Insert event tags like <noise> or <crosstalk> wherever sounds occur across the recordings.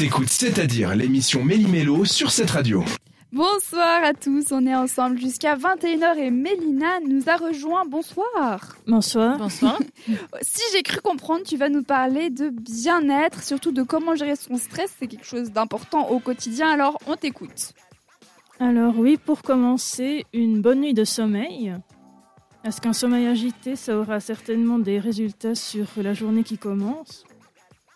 T'écoutes C'est-à-dire l'émission Méli-Mélo sur cette radio. Bonsoir à tous, on est ensemble jusqu'à 21h et Mélina nous a rejoint. Bonsoir. Bonsoir. Bonsoir. <laughs> Si j'ai cru comprendre, tu vas nous parler de bien-être, surtout de comment gérer son stress. C'est quelque chose d'important au quotidien, alors on t'écoute. Alors oui, pour commencer, une bonne nuit de sommeil. Parce qu'un sommeil agité, ça aura certainement des résultats sur la journée qui commence.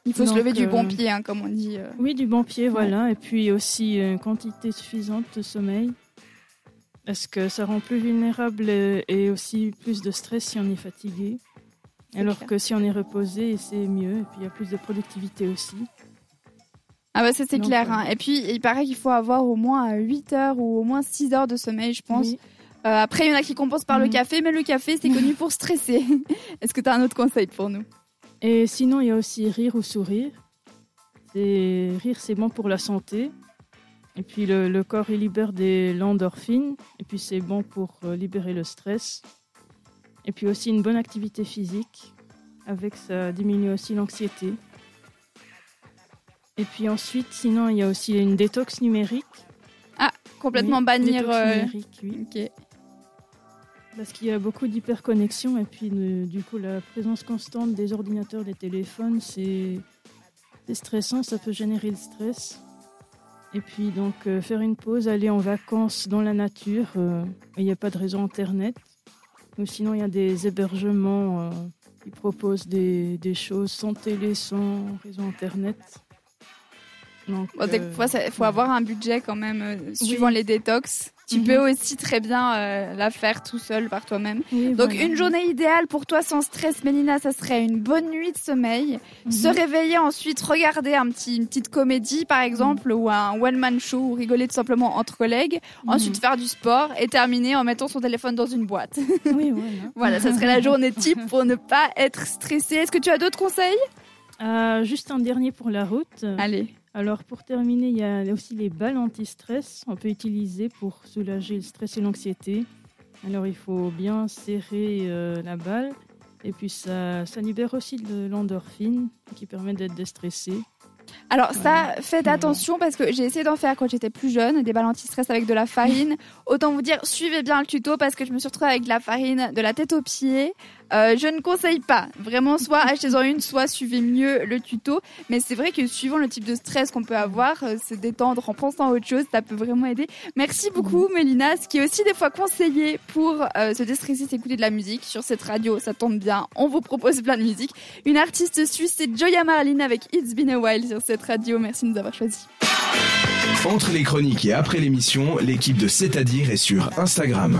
Il faut se lever du euh, bon pied, hein, comme on dit. euh. Oui, du bon pied, voilà. Et puis aussi une quantité suffisante de sommeil. Parce que ça rend plus vulnérable et aussi plus de stress si on est fatigué. Alors clair. que si on est reposé, c'est mieux. Et puis il y a plus de productivité aussi. Ah bah ça c'est clair. euh, hein. Et puis il paraît qu'il faut avoir au moins 8 heures ou au moins 6 heures de sommeil, je pense. Oui. Euh, après, il y en a qui compensent par le Mhm. café, mais le café c'est connu pour stresser. <laughs> Est-ce que tu as un autre conseil pour nous? Et sinon, il y a aussi rire ou sourire. Rire, c'est bon pour la santé. Et puis le, le corps il libère des l'endorphine. Et puis c'est bon pour euh, libérer le stress. Et puis aussi une bonne activité physique. Avec ça diminue aussi l'anxiété. Et puis ensuite, sinon, il y a aussi une détox numérique. Complètement Oui, bannir. détox euh, numérique, oui. Ok. Parce qu'il y a beaucoup d'hyperconnexion et puis euh, du coup la présence constante des ordinateurs, des téléphones, c'est stressant, ça peut générer le stress. Et puis donc euh, faire une pause, aller en vacances dans la nature, euh, il n'y a pas de réseau internet. Ou sinon il y a des hébergements euh, qui proposent des, des choses sans télé, sans réseau internet. Donc, Bon, des euh, fois, il faut avoir un budget quand même, euh, suivant Oui. les détox. Tu Mhm. peux aussi très bien euh, la faire tout seul par toi-même. oui, Donc, voilà. une journée idéale pour toi sans stress, Mélina, ça serait une bonne nuit de sommeil. Mhm. Se réveiller ensuite, regarder un petit, une petite comédie par exemple, ou un one-man show, ou rigoler tout simplement entre collègues. Mhm. Ensuite, faire du sport et terminer en mettant son téléphone dans une boîte. Oui, voilà. <laughs> voilà, ça serait la journée type pour ne pas être stressé. Est-ce que tu as d'autres conseils? Euh, juste un dernier pour la route. Allez. Alors pour terminer, il y a aussi les balles anti-stress. On peut utiliser pour soulager le stress et l'anxiété. Alors il faut bien serrer euh, la balle et puis ça, ça libère aussi de l'endorphine qui permet d'être déstressé. Alors ça, faites attention parce que j'ai essayé d'en faire quand j'étais plus jeune, des balles anti-stress avec de la farine. <laughs> Autant vous dire, suivez bien le tuto parce que je me suis retrouvée avec de la farine de la tête aux pieds. Euh, je ne conseille pas. Vraiment, soit achetez-en une, soit suivez mieux le tuto. Mais c'est vrai que suivant le type de stress qu'on peut avoir, euh, se détendre en pensant à autre chose, ça peut vraiment aider. Merci beaucoup, Mélina. Ce qui est aussi des fois conseillé pour euh, se déstresser, c'est écouter de la musique. Sur cette radio, ça tombe bien. On vous propose plein de musique. Une artiste suisse, c'est Joya Marlin avec It's Been a While sur cette radio. Merci de nous avoir choisis. Entre les chroniques et après l'émission, l'équipe de C'est-à-dire est sur Instagram.